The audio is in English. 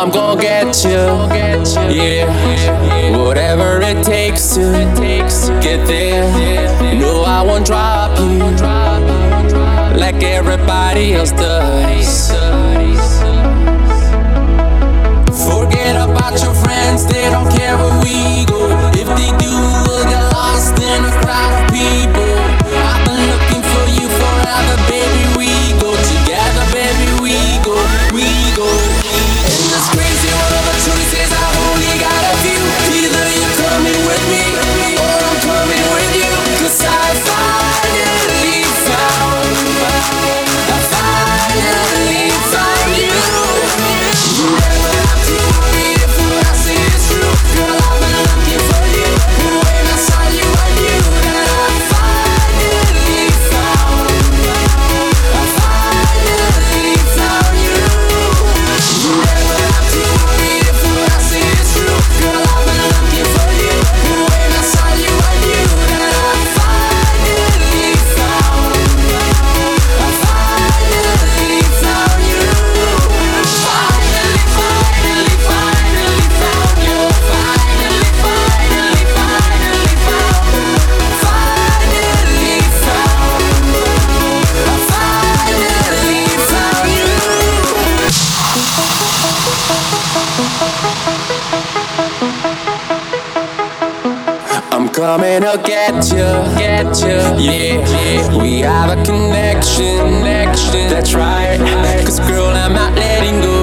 I'm gonna get you. Yeah, whatever it takes to get there. No, I won't drop you like everybody else does. Forget about your friends, they don't care what we coming to get you, get you. Yeah, yeah. we have a connection, connection. That's right. Cause girl, I'm not letting go.